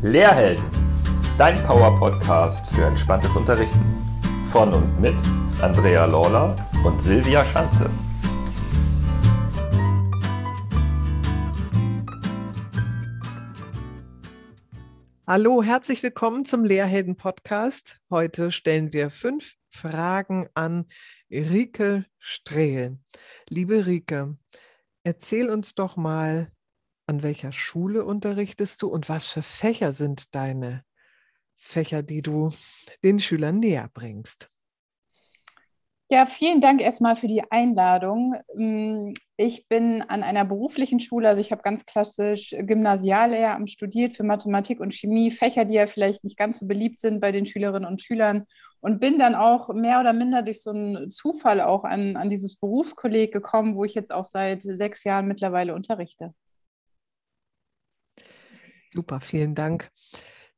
Lehrhelden, dein Power-Podcast für entspanntes Unterrichten. Von und mit Andrea Lawler und Silvia Schanze. Hallo, herzlich willkommen zum Lehrhelden-Podcast. Heute stellen wir fünf Fragen an Rike Strehl. Liebe Rike, erzähl uns doch mal, an welcher Schule unterrichtest du und was für Fächer sind deine Fächer, die du den Schülern näher bringst? Ja, vielen Dank erstmal für die Einladung. Mm, ich bin an einer beruflichen Schule, also ich habe ganz klassisch Gymnasiallehramt studiert für Mathematik und Chemie, Fächer, die ja vielleicht nicht ganz so beliebt sind bei den Schülerinnen und Schülern und bin dann auch mehr oder minder durch so einen Zufall auch an, an dieses Berufskolleg gekommen, wo ich jetzt auch seit sechs Jahren mittlerweile unterrichte. Super, vielen Dank.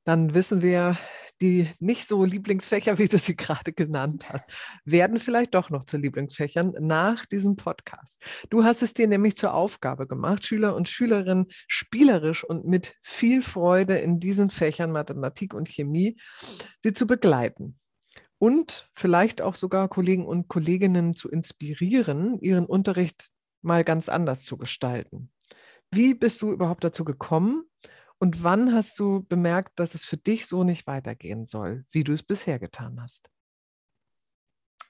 Dann wissen wir, die nicht so Lieblingsfächer, wie du sie gerade genannt hast, werden vielleicht doch noch zu Lieblingsfächern nach diesem Podcast. Du hast es dir nämlich zur Aufgabe gemacht, Schüler und Schülerinnen spielerisch und mit viel Freude in diesen Fächern Mathematik und Chemie sie zu begleiten und vielleicht auch sogar Kollegen und Kolleginnen zu inspirieren, ihren Unterricht mal ganz anders zu gestalten. Wie bist du überhaupt dazu gekommen und wann hast du bemerkt, dass es für dich so nicht weitergehen soll, wie du es bisher getan hast?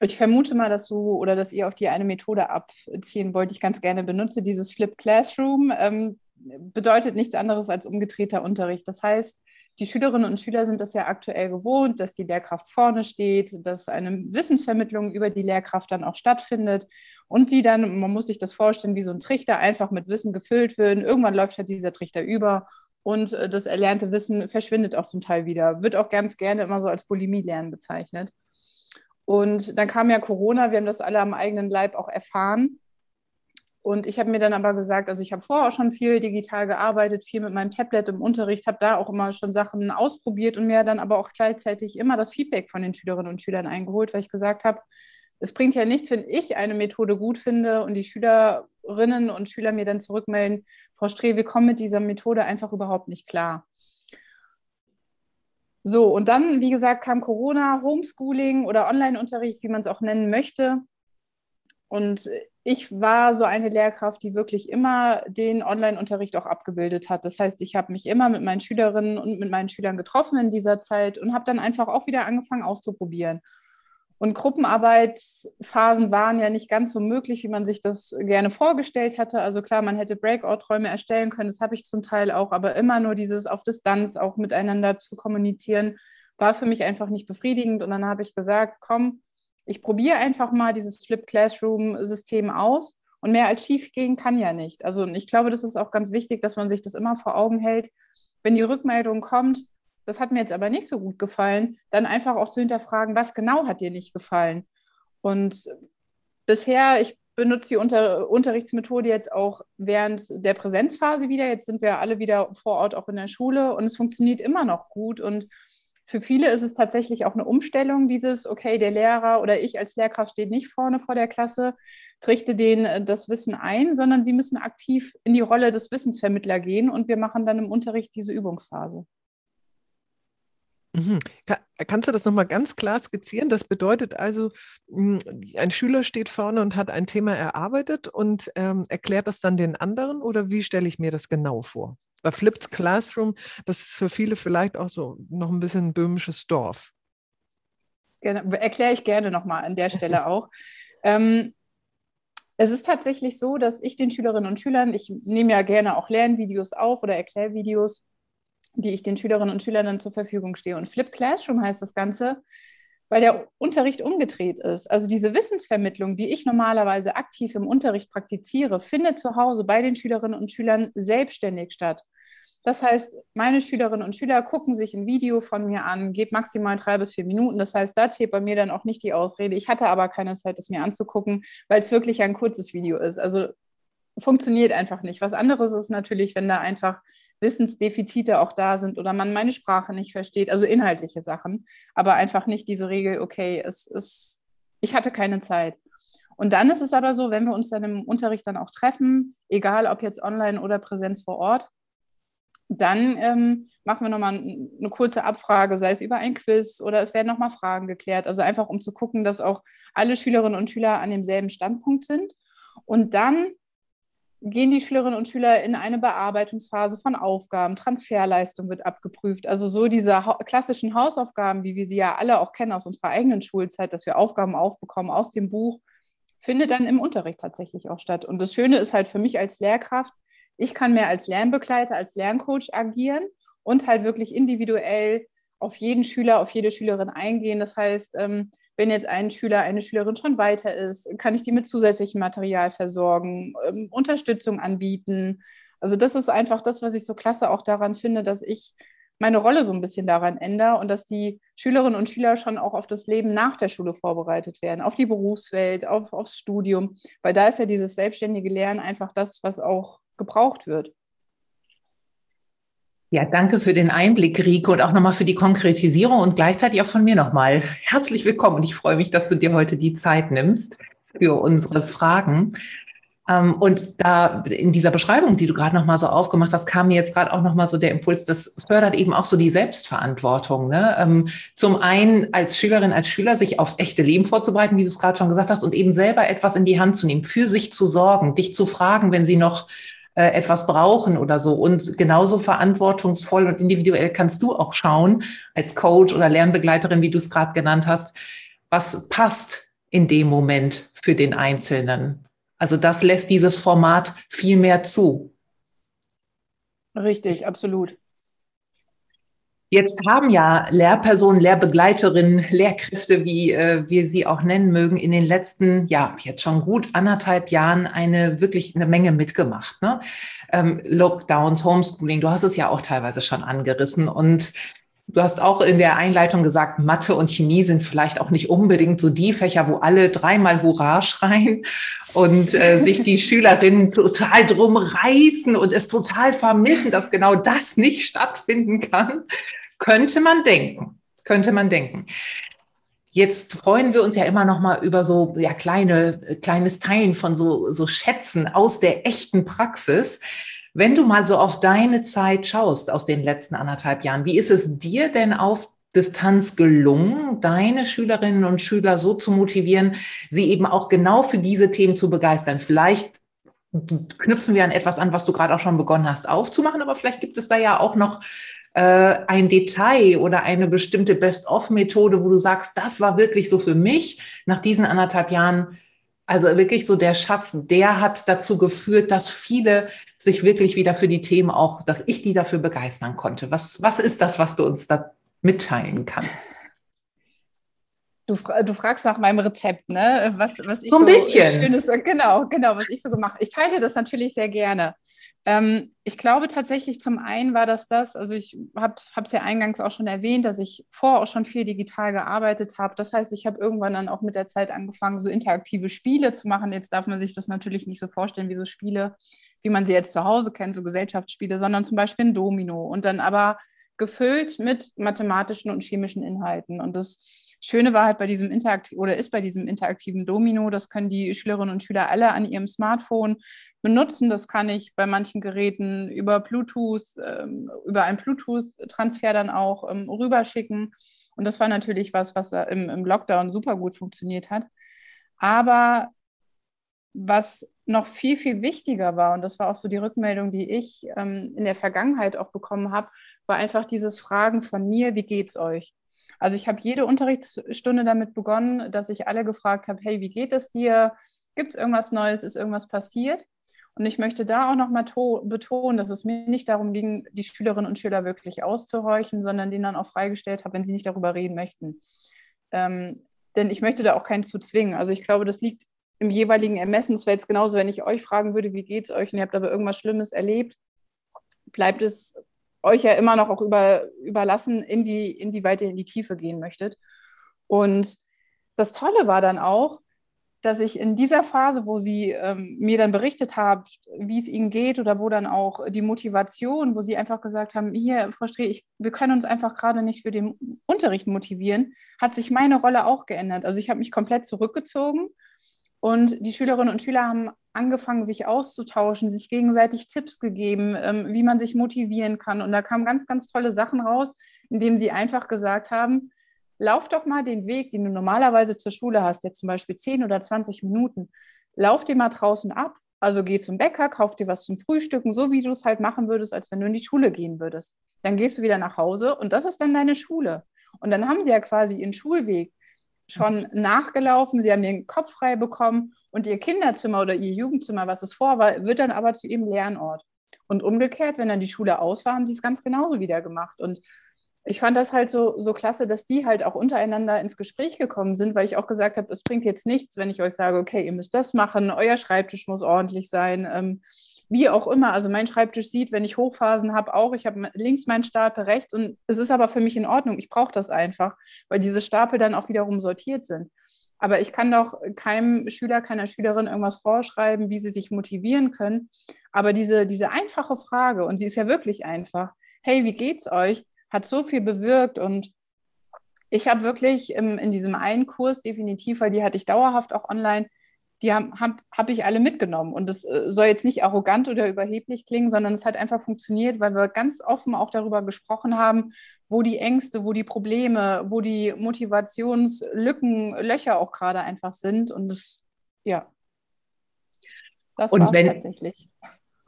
Ich vermute mal, dass du oder dass ihr auf die eine Methode abziehen wollt, ich ganz gerne benutze. Dieses Flip Classroom ähm, bedeutet nichts anderes als umgedrehter Unterricht. Das heißt, die Schülerinnen und Schüler sind das ja aktuell gewohnt, dass die Lehrkraft vorne steht, dass eine Wissensvermittlung über die Lehrkraft dann auch stattfindet und die dann, man muss sich das vorstellen, wie so ein Trichter einfach mit Wissen gefüllt werden. Irgendwann läuft halt dieser Trichter über und äh, das erlernte Wissen verschwindet auch zum Teil wieder. Wird auch ganz gerne immer so als Bulimie-Lernen bezeichnet. Und dann kam ja Corona, wir haben das alle am eigenen Leib auch erfahren. Und ich habe mir dann aber gesagt, also ich habe vorher auch schon viel digital gearbeitet, viel mit meinem Tablet im Unterricht, habe da auch immer schon Sachen ausprobiert und mir dann aber auch gleichzeitig immer das Feedback von den Schülerinnen und Schülern eingeholt, weil ich gesagt habe, es bringt ja nichts, wenn ich eine Methode gut finde und die Schülerinnen und Schüler mir dann zurückmelden, Frau Streh, wir kommen mit dieser Methode einfach überhaupt nicht klar. So, und dann, wie gesagt, kam Corona, Homeschooling oder Online-Unterricht, wie man es auch nennen möchte. Und ich war so eine Lehrkraft, die wirklich immer den Online-Unterricht auch abgebildet hat. Das heißt, ich habe mich immer mit meinen Schülerinnen und mit meinen Schülern getroffen in dieser Zeit und habe dann einfach auch wieder angefangen auszuprobieren. Und Gruppenarbeitsphasen waren ja nicht ganz so möglich, wie man sich das gerne vorgestellt hatte. Also klar, man hätte Breakout-Räume erstellen können, das habe ich zum Teil auch, aber immer nur dieses auf Distanz auch miteinander zu kommunizieren, war für mich einfach nicht befriedigend. Und dann habe ich gesagt, komm, ich probiere einfach mal dieses Flip Classroom-System aus. Und mehr als schief gehen kann ja nicht. Also ich glaube, das ist auch ganz wichtig, dass man sich das immer vor Augen hält. Wenn die Rückmeldung kommt, das hat mir jetzt aber nicht so gut gefallen, dann einfach auch zu hinterfragen, was genau hat dir nicht gefallen. Und bisher, ich benutze die Unter Unterrichtsmethode jetzt auch während der Präsenzphase wieder. Jetzt sind wir alle wieder vor Ort auch in der Schule und es funktioniert immer noch gut. Und für viele ist es tatsächlich auch eine Umstellung, dieses, okay, der Lehrer oder ich als Lehrkraft steht nicht vorne vor der Klasse, trichte denen äh, das Wissen ein, sondern sie müssen aktiv in die Rolle des Wissensvermittler gehen und wir machen dann im Unterricht diese Übungsphase. Mhm. Kannst du das nochmal ganz klar skizzieren? Das bedeutet also, hm, ein Schüler steht vorne und hat ein Thema erarbeitet und ähm, erklärt das dann den anderen oder wie stelle ich mir das genau vor? Bei Flipped Classroom, das ist für viele vielleicht auch so noch ein bisschen ein böhmisches Dorf. Genau, erkläre ich gerne nochmal an der Stelle auch. ähm, es ist tatsächlich so, dass ich den Schülerinnen und Schülern, ich nehme ja gerne auch Lernvideos auf oder Erklärvideos, die ich den Schülerinnen und Schülern dann zur Verfügung stehe. Und Flip Classroom heißt das Ganze, weil der Unterricht umgedreht ist. Also diese Wissensvermittlung, die ich normalerweise aktiv im Unterricht praktiziere, findet zu Hause bei den Schülerinnen und Schülern selbstständig statt. Das heißt, meine Schülerinnen und Schüler gucken sich ein Video von mir an, geht maximal drei bis vier Minuten. Das heißt, da zählt bei mir dann auch nicht die Ausrede. Ich hatte aber keine Zeit, es mir anzugucken, weil es wirklich ein kurzes Video ist. Also funktioniert einfach nicht. Was anderes ist natürlich, wenn da einfach Wissensdefizite auch da sind oder man meine Sprache nicht versteht, also inhaltliche Sachen, aber einfach nicht diese Regel, okay, es ist, ich hatte keine Zeit. Und dann ist es aber so, wenn wir uns dann im Unterricht dann auch treffen, egal ob jetzt online oder Präsenz vor Ort, Dann ähm, machen wir nochmal eine kurze Abfrage, sei es über ein Quiz oder es werden nochmal Fragen geklärt. Also einfach, um zu gucken, dass auch alle Schülerinnen und Schüler an demselben Standpunkt sind. Und dann gehen die Schülerinnen und Schüler in eine Bearbeitungsphase von Aufgaben. Transferleistung wird abgeprüft. Also so diese ha klassischen Hausaufgaben, wie wir sie ja alle auch kennen aus unserer eigenen Schulzeit, dass wir Aufgaben aufbekommen aus dem Buch, findet dann im Unterricht tatsächlich auch statt. Und das Schöne ist halt für mich als Lehrkraft, ich kann mehr als Lernbegleiter, als Lerncoach agieren und halt wirklich individuell auf jeden Schüler, auf jede Schülerin eingehen. Das heißt, ähm, wenn jetzt ein Schüler, eine Schülerin schon weiter ist, kann ich die mit zusätzlichem Material versorgen, ähm, Unterstützung anbieten. Also das ist einfach das, was ich so klasse auch daran finde, dass ich meine Rolle so ein bisschen daran ändere und dass die Schülerinnen und Schüler schon auch auf das Leben nach der Schule vorbereitet werden, auf die Berufswelt, auf, aufs Studium, weil da ist ja dieses selbstständige Lernen einfach das, was auch gebraucht wird. Ja, danke für den Einblick, Rico, und auch nochmal für die Konkretisierung und gleichzeitig auch von mir nochmal herzlich willkommen. Und ich freue mich, dass du dir heute die Zeit nimmst für unsere Fragen. Ähm, und da in dieser Beschreibung, die du gerade nochmal so aufgemacht hast, kam mir jetzt gerade auch nochmal so der Impuls, das fördert eben auch so die Selbstverantwortung. Ne? Ähm, zum einen als Schülerin, als Schüler sich aufs echte Leben vorzubereiten, wie du es gerade schon gesagt hast, und eben selber etwas in die Hand zu nehmen, für sich zu sorgen, dich zu fragen, wenn sie noch äh, etwas brauchen oder so. Und genauso verantwortungsvoll und individuell kannst du auch schauen, als Coach oder Lernbegleiterin, wie du es gerade genannt hast, was passt in dem Moment für den Einzelnen. Also das lässt dieses Format viel mehr zu. Richtig, absolut. Jetzt haben ja Lehrpersonen, Lehrbegleiterinnen, Lehrkräfte, wie äh, wir sie auch nennen mögen, in den letzten, ja, jetzt schon gut anderthalb Jahren eine wirklich eine Menge mitgemacht. Ne? Ähm, Lockdowns, Homeschooling, du hast es ja auch teilweise schon angerissen. Und Du hast auch in der Einleitung gesagt, Mathe und Chemie sind vielleicht auch nicht unbedingt so die Fächer, wo alle dreimal Hurra schreien und äh, sich die Schülerinnen total drum reißen und es total vermissen, dass genau das nicht stattfinden kann. Könnte man denken, könnte man denken. Jetzt freuen wir uns ja immer noch mal über so ja kleine kleines Teilen von so so Schätzen aus der echten Praxis. Wenn du mal so auf deine Zeit schaust aus den letzten anderthalb Jahren, wie ist es dir denn auf Distanz gelungen, deine Schülerinnen und Schüler so zu motivieren, sie eben auch genau für diese Themen zu begeistern? Vielleicht knüpfen wir an etwas an, was du gerade auch schon begonnen hast aufzumachen, aber vielleicht gibt es da ja auch noch ein Detail oder eine bestimmte Best-of-Methode, wo du sagst, das war wirklich so für mich nach diesen anderthalb Jahren also wirklich so der Schatz, der hat dazu geführt, dass viele sich wirklich wieder für die Themen auch, dass ich die dafür begeistern konnte. Was, was ist das, was du uns da mitteilen kannst? Du, du fragst nach meinem Rezept, ne? Was, was ich so ein so bisschen. Schönes, genau, genau, was ich so gemacht habe. Ich teile das natürlich sehr gerne. Ähm, ich glaube tatsächlich, zum einen war das das, also ich habe es ja eingangs auch schon erwähnt, dass ich vorher auch schon viel digital gearbeitet habe. Das heißt, ich habe irgendwann dann auch mit der Zeit angefangen, so interaktive Spiele zu machen. Jetzt darf man sich das natürlich nicht so vorstellen wie so Spiele, wie man sie jetzt zu Hause kennt, so Gesellschaftsspiele, sondern zum Beispiel ein Domino und dann aber gefüllt mit mathematischen und chemischen Inhalten. Und das Schöne war halt bei diesem interaktiven oder ist bei diesem interaktiven Domino, das können die Schülerinnen und Schüler alle an ihrem Smartphone benutzen. Das kann ich bei manchen Geräten über Bluetooth, ähm, über einen Bluetooth-Transfer dann auch ähm, rüberschicken. Und das war natürlich was, was im, im Lockdown super gut funktioniert hat. Aber was noch viel, viel wichtiger war, und das war auch so die Rückmeldung, die ich ähm, in der Vergangenheit auch bekommen habe, war einfach dieses Fragen von mir, wie geht's euch? Also ich habe jede Unterrichtsstunde damit begonnen, dass ich alle gefragt habe, hey, wie geht es dir? Gibt es irgendwas Neues? Ist irgendwas passiert? Und ich möchte da auch nochmal betonen, dass es mir nicht darum ging, die Schülerinnen und Schüler wirklich auszuhorchen, sondern denen dann auch freigestellt habe, wenn sie nicht darüber reden möchten. Ähm, denn ich möchte da auch keinen zu zwingen. Also ich glaube, das liegt im jeweiligen Ermessen. Es wäre jetzt genauso, wenn ich euch fragen würde, wie geht es euch und ihr habt aber irgendwas Schlimmes erlebt, bleibt es euch ja immer noch auch über, überlassen, inwie, inwieweit ihr in die Tiefe gehen möchtet. Und das Tolle war dann auch, dass ich in dieser Phase, wo sie ähm, mir dann berichtet habt, wie es ihnen geht oder wo dann auch die Motivation, wo sie einfach gesagt haben, hier, Frau Streh, ich, wir können uns einfach gerade nicht für den Unterricht motivieren, hat sich meine Rolle auch geändert. Also ich habe mich komplett zurückgezogen Und die Schülerinnen und Schüler haben angefangen, sich auszutauschen, sich gegenseitig Tipps gegeben, ähm, wie man sich motivieren kann. Und da kamen ganz, ganz tolle Sachen raus, indem sie einfach gesagt haben, lauf doch mal den Weg, den du normalerweise zur Schule hast, der zum Beispiel 10 oder 20 Minuten, lauf den mal draußen ab. Also geh zum Bäcker, kauf dir was zum Frühstücken, so wie du es halt machen würdest, als wenn du in die Schule gehen würdest. Dann gehst du wieder nach Hause und das ist dann deine Schule. Und dann haben sie ja quasi ihren Schulweg schon nachgelaufen, sie haben den Kopf frei bekommen und ihr Kinderzimmer oder ihr Jugendzimmer, was es vor war, wird dann aber zu ihrem Lernort. Und umgekehrt, wenn dann die Schule aus war, haben sie es ganz genauso wieder gemacht. Und ich fand das halt so, so klasse, dass die halt auch untereinander ins Gespräch gekommen sind, weil ich auch gesagt habe, es bringt jetzt nichts, wenn ich euch sage, okay, ihr müsst das machen, euer Schreibtisch muss ordentlich sein, ähm, wie auch immer. Also mein Schreibtisch sieht, wenn ich Hochphasen habe, auch, ich habe links meinen Stapel, rechts und es ist aber für mich in Ordnung. Ich brauche das einfach, weil diese Stapel dann auch wiederum sortiert sind. Aber ich kann doch keinem Schüler, keiner Schülerin irgendwas vorschreiben, wie sie sich motivieren können. Aber diese, diese einfache Frage, und sie ist ja wirklich einfach, hey, wie geht's euch? hat so viel bewirkt und ich habe wirklich in diesem einen Kurs definitiv, weil die hatte ich dauerhaft auch online, die habe hab, hab ich alle mitgenommen. Und es äh, soll jetzt nicht arrogant oder überheblich klingen, sondern es hat einfach funktioniert, weil wir ganz offen auch darüber gesprochen haben, wo die Ängste, wo die Probleme, wo die Motivationslücken, Löcher auch gerade einfach sind. Und das, ja, das war tatsächlich.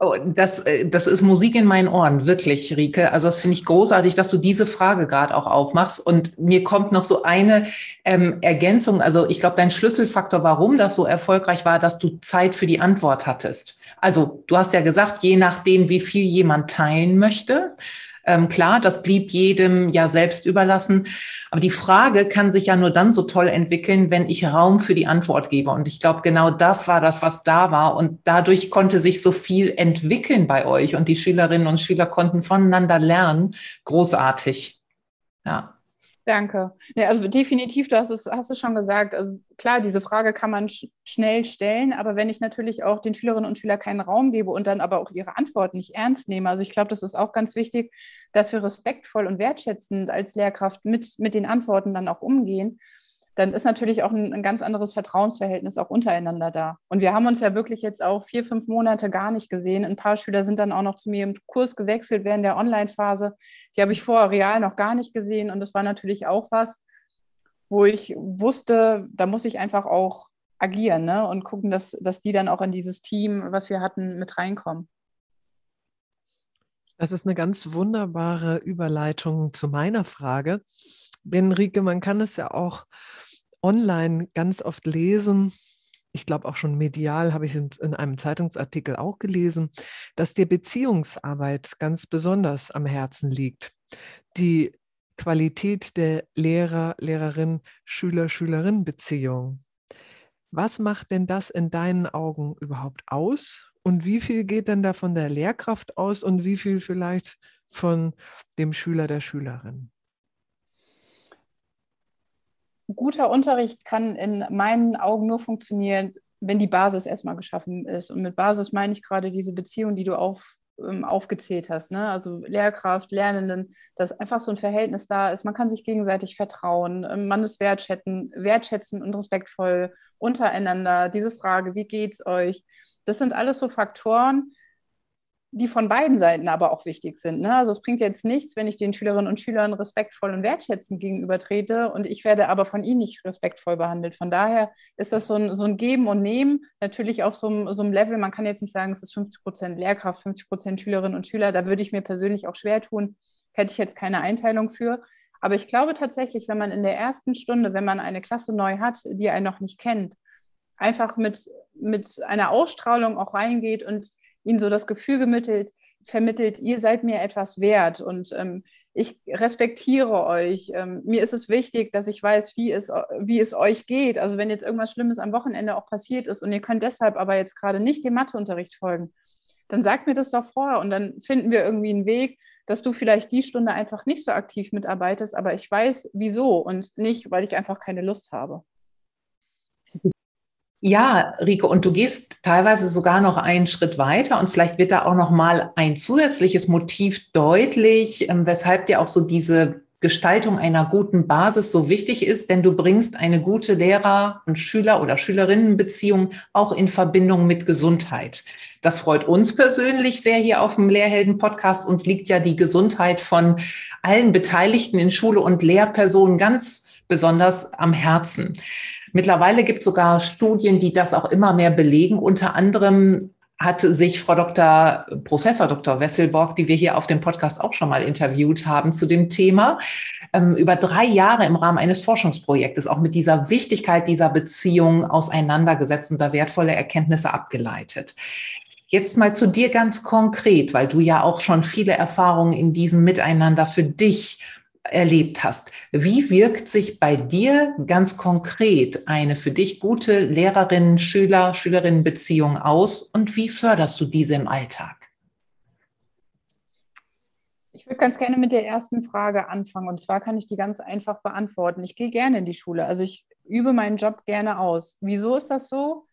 Oh, das, äh, das ist Musik in meinen Ohren, wirklich, Rike. Also das finde ich großartig, dass du diese Frage gerade auch aufmachst. Und mir kommt noch so eine ähm, Ergänzung. Also ich glaube, dein Schlüsselfaktor, warum das so erfolgreich war, dass du Zeit für die Antwort hattest. Also du hast ja gesagt, je nachdem, wie viel jemand teilen möchte, ähm, klar, das blieb jedem ja selbst überlassen. Aber die Frage kann sich ja nur dann so toll entwickeln, wenn ich Raum für die Antwort gebe. Und ich glaube, genau das war das, was da war. Und dadurch konnte sich so viel entwickeln bei euch. Und die Schülerinnen und Schüler konnten voneinander lernen. Großartig. Ja. Danke. Ja, also definitiv, du hast es, hast es schon gesagt. Also klar, diese Frage kann man sch schnell stellen, aber wenn ich natürlich auch den Schülerinnen und Schülern keinen Raum gebe und dann aber auch ihre Antworten nicht ernst nehme, also ich glaube, das ist auch ganz wichtig, dass wir respektvoll und wertschätzend als Lehrkraft mit, mit den Antworten dann auch umgehen dann ist natürlich auch ein, ein, ganz anderes Vertrauensverhältnis auch untereinander da. Und wir haben uns ja wirklich jetzt auch vier, fünf Monate gar nicht gesehen. Ein paar Schüler sind dann auch noch zu mir im Kurs gewechselt während der Online-Phase. Die habe ich vorher real noch gar nicht gesehen. Und das war natürlich auch was, wo ich wusste, da muss ich einfach auch agieren ne? und gucken, dass, dass die dann auch in dieses Team, was wir hatten, mit reinkommen. Das ist eine ganz wunderbare Überleitung zu meiner Frage. Denn Rike, man kann es ja auch online ganz oft lesen. Ich glaube auch schon medial habe ich in einem Zeitungsartikel auch gelesen, dass dir Beziehungsarbeit ganz besonders am Herzen liegt. Die Qualität der Lehrer, Lehrerin, Schüler, Schülerin Beziehung. Was macht denn das in deinen Augen überhaupt aus? Und wie viel geht denn da von der Lehrkraft aus und wie viel vielleicht von dem Schüler, der Schülerin? Guter Unterricht kann in meinen Augen nur funktionieren, wenn die Basis erstmal geschaffen ist. Und mit Basis meine ich gerade diese Beziehung, die du auf, ähm, aufgezählt hast. Ne? Also Lehrkraft, Lernenden, dass einfach so ein Verhältnis da ist. Man kann sich gegenseitig vertrauen, ähm, man ist wertschätzen, wertschätzen und respektvoll untereinander. Diese Frage, wie geht's euch? Das sind alles so Faktoren, die von beiden Seiten aber auch wichtig sind. Ne? Also es bringt jetzt nichts, wenn ich den Schülerinnen und Schülern respektvoll und wertschätzend gegenüber trete und ich werde aber von ihnen nicht respektvoll behandelt. Von daher ist das so ein, so ein Geben und Nehmen, natürlich auf so einem, so einem Level, man kann jetzt nicht sagen, es ist 50 Prozent Lehrkraft, 50 Prozent Schülerinnen und Schüler, da würde ich mir persönlich auch schwer tun, hätte ich jetzt keine Einteilung für. Aber ich glaube tatsächlich, wenn man in der ersten Stunde, wenn man eine Klasse neu hat, die einen noch nicht kennt, einfach mit, mit einer Ausstrahlung auch reingeht und ihnen so das Gefühl gemittelt, vermittelt, ihr seid mir etwas wert und ähm, ich respektiere euch. Ähm, mir ist es wichtig, dass ich weiß, wie es, wie es euch geht. Also wenn jetzt irgendwas Schlimmes am Wochenende auch passiert ist und ihr könnt deshalb aber jetzt gerade nicht dem Matheunterricht folgen, dann sagt mir das doch vorher und dann finden wir irgendwie einen Weg, dass du vielleicht die Stunde einfach nicht so aktiv mitarbeitest, aber ich weiß wieso und nicht, weil ich einfach keine Lust habe. Ja, Rico, und du gehst teilweise sogar noch einen Schritt weiter und vielleicht wird da auch noch mal ein zusätzliches Motiv deutlich, ähm, weshalb dir auch so diese Gestaltung einer guten Basis so wichtig ist, denn du bringst eine gute Lehrer- und Schüler- oder Schülerinnenbeziehung auch in Verbindung mit Gesundheit. Das freut uns persönlich sehr hier auf dem Lehrhelden-Podcast. Uns liegt ja die Gesundheit von allen Beteiligten in Schule und Lehrpersonen ganz besonders am Herzen. Mittlerweile gibt es sogar Studien, die das auch immer mehr belegen. Unter anderem hat sich Frau Dr. Professor Dr. Wesselborg, die wir hier auf dem Podcast auch schon mal interviewt haben zu dem Thema, ähm, über drei Jahre im Rahmen eines Forschungsprojektes auch mit dieser Wichtigkeit dieser Beziehung auseinandergesetzt und da wertvolle Erkenntnisse abgeleitet. Jetzt mal zu dir ganz konkret, weil du ja auch schon viele Erfahrungen in diesem Miteinander für dich erlebt hast. Wie wirkt sich bei dir ganz konkret eine für dich gute Lehrerinnen, Schüler, Schülerinnenbeziehung aus und wie förderst du diese im Alltag? Ich würde ganz gerne mit der ersten Frage anfangen. Und zwar kann ich die ganz einfach beantworten. Ich gehe gerne in die Schule. Also ich übe meinen Job gerne aus. Wieso ist das so?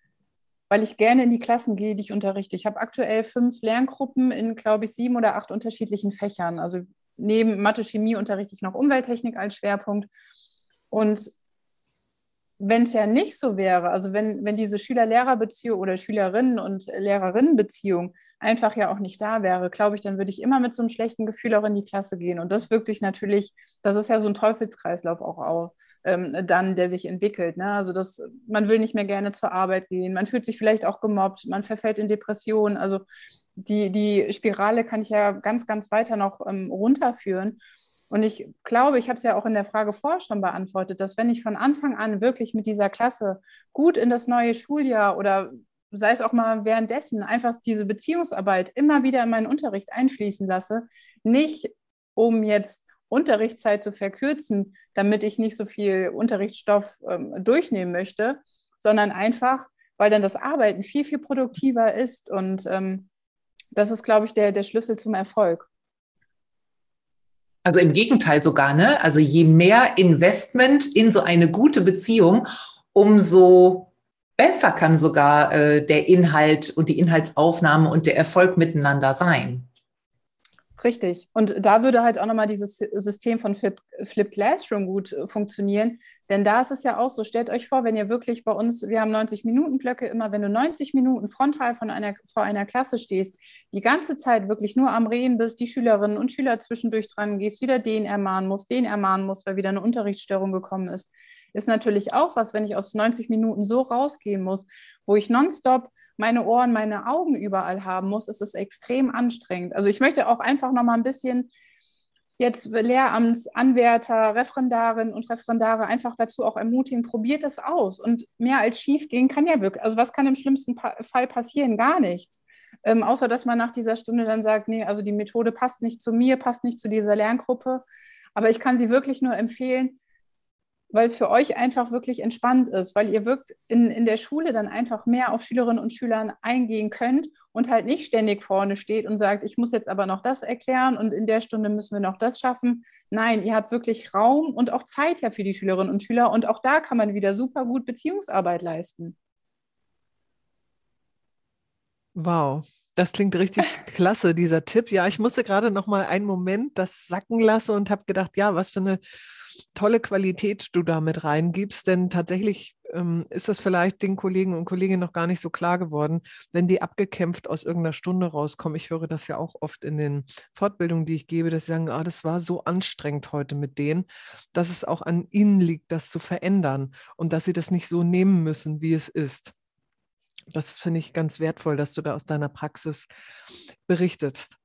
Weil ich gerne in die Klassen gehe, die ich unterrichte. Ich habe aktuell fünf Lerngruppen in, glaube ich, sieben oder acht unterschiedlichen Fächern. Also neben Mathe, Chemie unterrichte ich noch Umwelttechnik als Schwerpunkt. Und wenn es ja nicht so wäre, also wenn, wenn diese Schüler-Lehrer-Beziehung oder Schülerinnen- und Lehrerinnen-Beziehung einfach ja auch nicht da wäre, glaube ich, dann würde ich immer mit so einem schlechten Gefühl auch in die Klasse gehen. Und das wirkt sich natürlich, das ist ja so ein Teufelskreislauf auch, auch ähm, dann, der sich entwickelt. Ne? Also das, man will nicht mehr gerne zur Arbeit gehen, man fühlt sich vielleicht auch gemobbt, man verfällt in Depressionen. Also die, die Spirale kann ich ja ganz, ganz weiter noch ähm, runterführen. Und ich glaube, ich habe es ja auch in der Frage vorher schon beantwortet, dass wenn ich von Anfang an wirklich mit dieser Klasse gut in das neue Schuljahr oder sei es auch mal währenddessen einfach diese Beziehungsarbeit immer wieder in meinen Unterricht einfließen lasse, nicht um jetzt Unterrichtszeit zu verkürzen, damit ich nicht so viel Unterrichtsstoff ähm, durchnehmen möchte, sondern einfach, weil dann das Arbeiten viel, viel produktiver ist und ähm, das ist, glaube ich, der, der Schlüssel zum Erfolg. Also im Gegenteil sogar, ne? Also je mehr Investment in so eine gute Beziehung, umso besser kann sogar äh, der Inhalt und die Inhaltsaufnahme und der Erfolg miteinander sein. Richtig. Und da würde halt auch nochmal dieses System von Flip, Flip Classroom gut äh, funktionieren. Denn da ist es ja auch so, stellt euch vor, wenn ihr wirklich bei uns, wir haben 90 Minuten Blöcke, immer wenn du 90 Minuten frontal von einer, vor einer Klasse stehst, die ganze Zeit wirklich nur am Reden bist, die Schülerinnen und Schüler zwischendurch dran gehst, wieder den ermahnen musst, den ermahnen musst, weil wieder eine Unterrichtsstörung gekommen ist, ist natürlich auch was, wenn ich aus 90 Minuten so rausgehen muss, wo ich nonstop meine Ohren, meine Augen überall haben muss, ist es extrem anstrengend. Also ich möchte auch einfach noch mal ein bisschen jetzt Lehramtsanwärter, Referendarinnen und Referendare einfach dazu auch ermutigen, probiert es aus. Und mehr als schief gehen kann ja wirklich, also was kann im schlimmsten Fall passieren? Gar nichts. Ähm, außer dass man nach dieser Stunde dann sagt, nee, also die Methode passt nicht zu mir, passt nicht zu dieser Lerngruppe. Aber ich kann sie wirklich nur empfehlen, weil es für euch einfach wirklich entspannt ist, weil ihr wirkt in, in der Schule dann einfach mehr auf Schülerinnen und Schülern eingehen könnt und halt nicht ständig vorne steht und sagt, ich muss jetzt aber noch das erklären und in der Stunde müssen wir noch das schaffen. Nein, ihr habt wirklich Raum und auch Zeit ja für die Schülerinnen und Schüler und auch da kann man wieder super gut Beziehungsarbeit leisten. Wow, das klingt richtig klasse, dieser Tipp. Ja, ich musste gerade noch mal einen Moment das sacken lassen und habe gedacht, ja, was für eine tolle Qualität du da mit reingibst, denn tatsächlich ähm, ist das vielleicht den Kollegen und Kolleginnen noch gar nicht so klar geworden, wenn die abgekämpft aus irgendeiner Stunde rauskommen. Ich höre das ja auch oft in den Fortbildungen, die ich gebe, dass sie sagen, ah, das war so anstrengend heute mit denen, dass es auch an ihnen liegt, das zu verändern und dass sie das nicht so nehmen müssen, wie es ist. Das finde ich ganz wertvoll, dass du da aus deiner Praxis berichtest.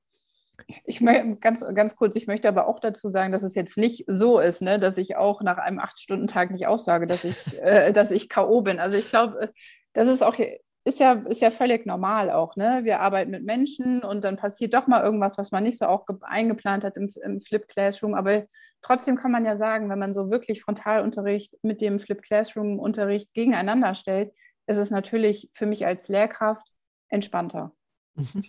Ich möchte ganz, ganz kurz, ich möchte aber auch dazu sagen, dass es jetzt nicht so ist, ne, dass ich auch nach einem Acht-Stunden-Tag nicht aussage, dass ich, äh, dass ich K.O. bin. Also ich glaube, das ist auch ist ja, ist ja völlig normal auch. Ne? Wir arbeiten mit Menschen und dann passiert doch mal irgendwas, was man nicht so auch eingeplant hat im, im Flip Classroom. Aber trotzdem kann man ja sagen, wenn man so wirklich Frontalunterricht mit dem Flip Classroom-Unterricht gegeneinander stellt, ist es natürlich für mich als Lehrkraft entspannter. Mhm.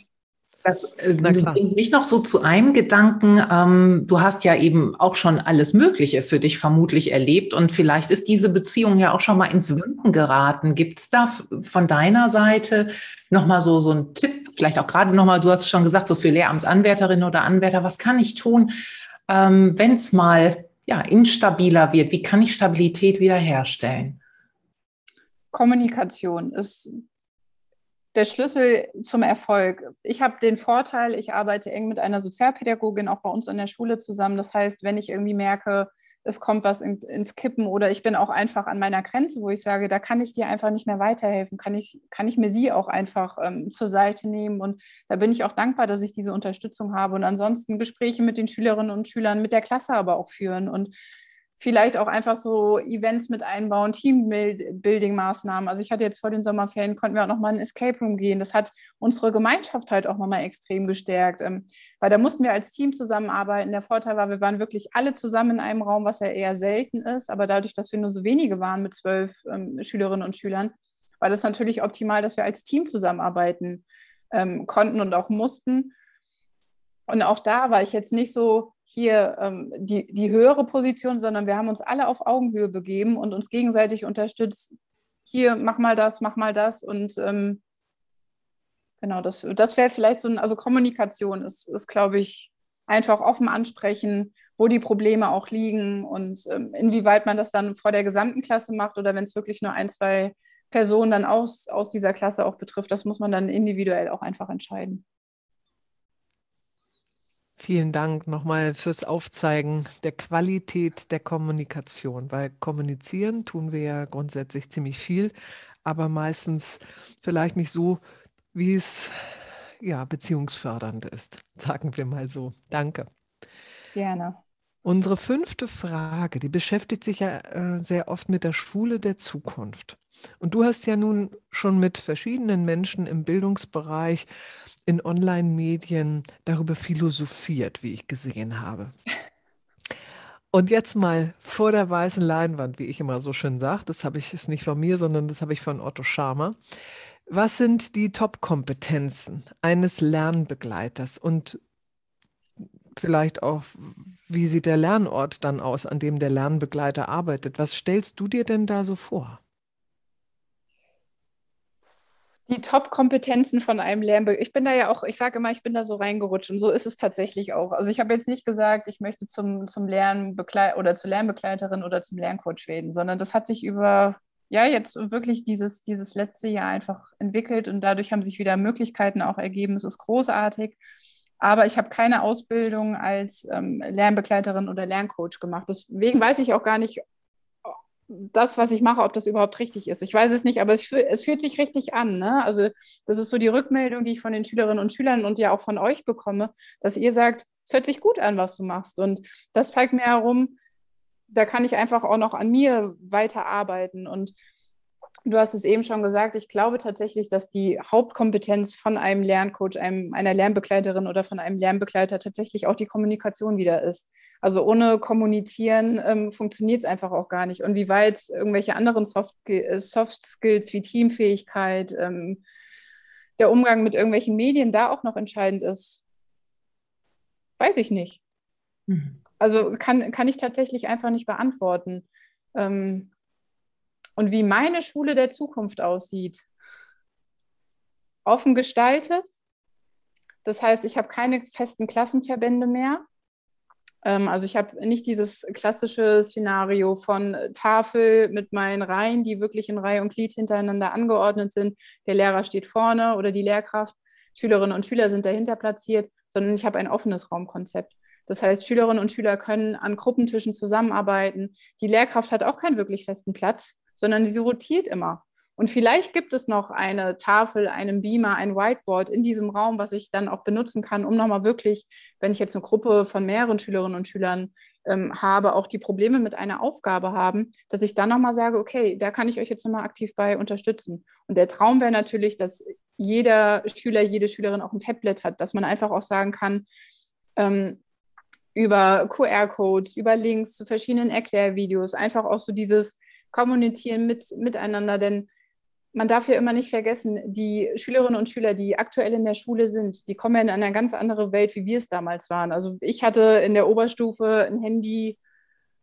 Das äh, bringt mich noch so zu einem Gedanken. Ähm, du hast ja eben auch schon alles Mögliche für dich vermutlich erlebt und vielleicht ist diese Beziehung ja auch schon mal ins Wanken geraten. Gibt es da von deiner Seite nochmal so, so einen Tipp, vielleicht auch gerade nochmal, du hast schon gesagt, so für Lehramtsanwärterinnen oder Anwärter, was kann ich tun, ähm, wenn es mal ja, instabiler wird? Wie kann ich Stabilität wiederherstellen? Kommunikation ist der Schlüssel zum Erfolg. Ich habe den Vorteil, ich arbeite eng mit einer Sozialpädagogin auch bei uns an der Schule zusammen. Das heißt, wenn ich irgendwie merke, es kommt was in, ins Kippen oder ich bin auch einfach an meiner Grenze, wo ich sage, da kann ich dir einfach nicht mehr weiterhelfen, kann ich, kann ich mir sie auch einfach ähm, zur Seite nehmen. Und da bin ich auch dankbar, dass ich diese Unterstützung habe und ansonsten Gespräche mit den Schülerinnen und Schülern, mit der Klasse aber auch führen und vielleicht auch einfach so Events mit einbauen, Teambuilding-Maßnahmen. Also ich hatte jetzt vor den Sommerferien, konnten wir auch nochmal in Escape Room gehen. Das hat unsere Gemeinschaft halt auch nochmal extrem gestärkt, ähm, weil da mussten wir als Team zusammenarbeiten. Der Vorteil war, wir waren wirklich alle zusammen in einem Raum, was ja eher selten ist. Aber dadurch, dass wir nur so wenige waren mit zwölf ähm, Schülerinnen und Schülern, war das natürlich optimal, dass wir als Team zusammenarbeiten ähm, konnten und auch mussten. Und auch da war ich jetzt nicht so hier ähm, die, die höhere Position, sondern wir haben uns alle auf Augenhöhe begeben und uns gegenseitig unterstützt. Hier, mach mal das, mach mal das. Und ähm, genau, das, das wäre vielleicht so ein, also Kommunikation ist, ist glaube ich, einfach offen ansprechen, wo die Probleme auch liegen und ähm, inwieweit man das dann vor der gesamten Klasse macht oder wenn es wirklich nur ein, zwei Personen dann aus, aus dieser Klasse auch betrifft, das muss man dann individuell auch einfach entscheiden. Vielen Dank nochmal fürs Aufzeigen der Qualität der Kommunikation, weil kommunizieren tun wir ja grundsätzlich ziemlich viel, aber meistens vielleicht nicht so, wie es ja beziehungsfördernd ist, sagen wir mal so. Danke. Gerne. Unsere fünfte Frage, die beschäftigt sich ja äh, sehr oft mit der Schule der Zukunft. Und du hast ja nun schon mit verschiedenen Menschen im Bildungsbereich in Online-Medien darüber philosophiert, wie ich gesehen habe. Und jetzt mal vor der weißen Leinwand, wie ich immer so schön sage, das habe ich ist nicht von mir, sondern das habe ich von Otto Scharmer. Was sind die Top-Kompetenzen eines Lernbegleiters und vielleicht auch, wie sieht der Lernort dann aus, an dem der Lernbegleiter arbeitet? Was stellst du dir denn da so vor? Die Top-Kompetenzen von einem Lernbe Ich bin da ja auch, ich sage immer, ich bin da so reingerutscht und so ist es tatsächlich auch. Also ich habe jetzt nicht gesagt, ich möchte zum, zum Lernbegleit oder zur Lernbegleiterin oder zum Lerncoach werden, sondern das hat sich über, ja, jetzt wirklich dieses, dieses letzte Jahr einfach entwickelt und dadurch haben sich wieder Möglichkeiten auch ergeben. Es ist großartig. Aber ich habe keine Ausbildung als ähm, Lernbegleiterin oder Lerncoach gemacht. Deswegen weiß ich auch gar nicht, das, was ich mache, ob das überhaupt richtig ist. Ich weiß es nicht, aber es, es fühlt sich richtig an. Ne? Also das ist so die Rückmeldung, die ich von den Schülerinnen und Schülern und ja auch von euch bekomme, dass ihr sagt, es hört sich gut an, was du machst. Und das zeigt mir herum, da kann ich einfach auch noch an mir weiterarbeiten. Und Du hast es eben schon gesagt, ich glaube tatsächlich, dass die Hauptkompetenz von einem Lerncoach, einem, einer Lernbegleiterin oder von einem Lernbegleiter tatsächlich auch die Kommunikation wieder ist. Also ohne Kommunizieren ähm, funktioniert es einfach auch gar nicht. Und wie weit irgendwelche anderen Soft, äh, Soft Skills wie Teamfähigkeit, ähm, der Umgang mit irgendwelchen Medien da auch noch entscheidend ist, weiß ich nicht. Mhm. Also kann, kann ich tatsächlich einfach nicht beantworten. Ähm, und wie meine Schule der Zukunft aussieht. Offen gestaltet. Das heißt, ich habe keine festen Klassenverbände mehr. Ähm, also ich habe nicht dieses klassische Szenario von Tafel mit meinen Reihen, die wirklich in Reihe und Glied hintereinander angeordnet sind. Der Lehrer steht vorne oder die Lehrkraft. Schülerinnen und Schüler sind dahinter platziert, sondern ich habe ein offenes Raumkonzept. Das heißt, Schülerinnen und Schüler können an Gruppentischen zusammenarbeiten. Die Lehrkraft hat auch keinen wirklich festen Platz, sondern sie rotiert immer. Und vielleicht gibt es noch eine Tafel, einen Beamer, ein Whiteboard in diesem Raum, was ich dann auch benutzen kann, um nochmal wirklich, wenn ich jetzt eine Gruppe von mehreren Schülerinnen und Schülern ähm, habe, auch die Probleme mit einer Aufgabe haben, dass ich dann nochmal sage, okay, da kann ich euch jetzt nochmal aktiv bei unterstützen. Und der Traum wäre natürlich, dass jeder Schüler, jede Schülerin auch ein Tablet hat, dass man einfach auch sagen kann, ähm, über QR-Codes, über Links zu verschiedenen Erklärvideos, einfach auch so dieses, kommunizieren mit, miteinander, denn man darf ja immer nicht vergessen, die Schülerinnen und Schüler, die aktuell in der Schule sind, die kommen ja in eine ganz andere Welt, wie wir es damals waren. Also ich hatte in der Oberstufe ein Handy,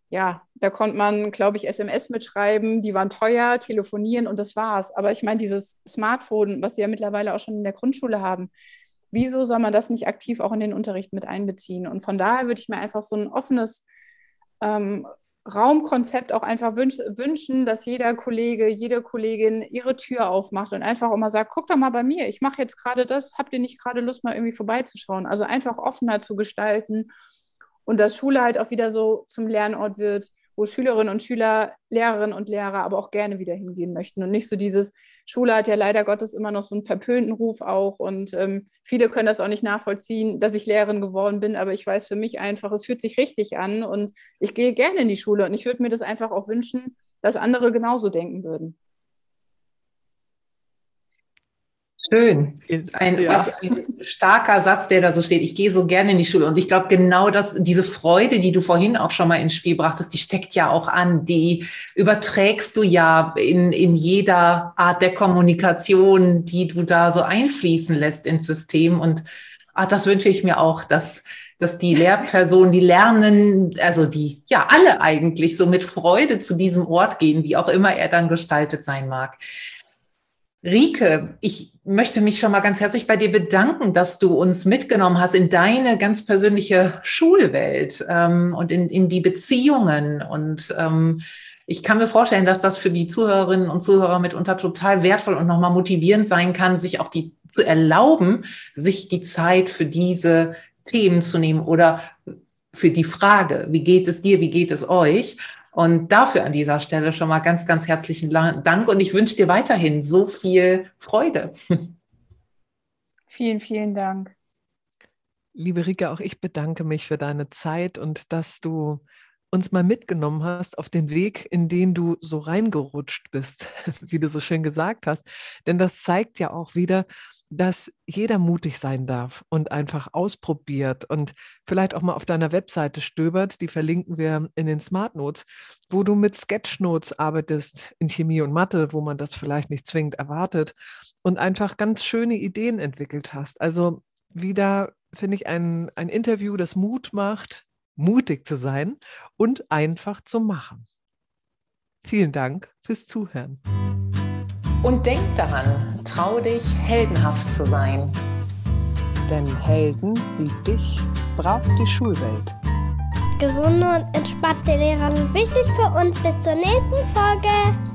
ja, da konnte man, glaube ich, SMS mitschreiben, die waren teuer, telefonieren und das war's. Aber ich meine, dieses Smartphone, was sie ja mittlerweile auch schon in der Grundschule haben, wieso soll man das nicht aktiv auch in den Unterricht mit einbeziehen? Und von daher würde ich mir einfach so ein offenes ähm, Raumkonzept auch einfach wünsch, wünschen, dass jeder Kollege, jede Kollegin ihre Tür aufmacht und einfach auch mal sagt, guck doch mal bei mir, ich mache jetzt gerade das, habt ihr nicht gerade Lust, mal irgendwie vorbeizuschauen? Also einfach offener zu gestalten und dass Schule halt auch wieder so zum Lernort wird, wo Schülerinnen und Schüler, Lehrerinnen und Lehrer aber auch gerne wieder hingehen möchten und nicht so dieses, Schule hat ja leider Gottes immer noch so einen verpönten Ruf auch und ähm, viele können das auch nicht nachvollziehen, dass ich Lehrerin geworden bin, aber ich weiß für mich einfach, es fühlt sich richtig an und ich gehe gerne in die Schule und ich würde mir das einfach auch wünschen, dass andere genauso denken würden. Schön. Ein, ja. was, ein starker Satz, der da so steht. Ich gehe so gerne in die Schule. Und ich glaube, genau das, diese Freude, die du vorhin auch schon mal ins Spiel brachtest, die steckt ja auch an. Die überträgst du ja in, in jeder Art der Kommunikation, die du da so einfließen lässt ins System. Und ach, das wünsche ich mir auch, dass, dass die Lehrpersonen, die lernen, also die, ja, alle eigentlich so mit Freude zu diesem Ort gehen, wie auch immer er dann gestaltet sein mag. Rike, ich möchte mich schon mal ganz herzlich bei dir bedanken, dass du uns mitgenommen hast in deine ganz persönliche Schulwelt ähm, und in, in die Beziehungen. Und ähm, ich kann mir vorstellen, dass das für die Zuhörerinnen und Zuhörer mitunter total wertvoll und nochmal motivierend sein kann, sich auch die zu erlauben, sich die Zeit für diese Themen zu nehmen oder für die Frage, wie geht es dir, wie geht es euch? Und dafür an dieser Stelle schon mal ganz, ganz herzlichen Dank und ich wünsche dir weiterhin so viel Freude. Vielen, vielen Dank. Liebe Rike, auch ich bedanke mich für deine Zeit und dass du uns mal mitgenommen hast auf den Weg, in den du so reingerutscht bist, wie du so schön gesagt hast. Denn das zeigt ja auch wieder, dass jeder mutig sein darf und einfach ausprobiert und vielleicht auch mal auf deiner Webseite stöbert, die verlinken wir in den Smart Notes, wo du mit Sketchnotes arbeitest in Chemie und Mathe, wo man das vielleicht nicht zwingend erwartet und einfach ganz schöne Ideen entwickelt hast. Also wieder finde ich ein, ein Interview, das Mut macht, mutig zu sein und einfach zu machen. Vielen Dank fürs Zuhören. Und denk daran, trau dich, heldenhaft zu sein. Denn Helden wie dich braucht die Schulwelt. Gesunde und entspannte Lehrer sind wichtig für uns. Bis zur nächsten Folge.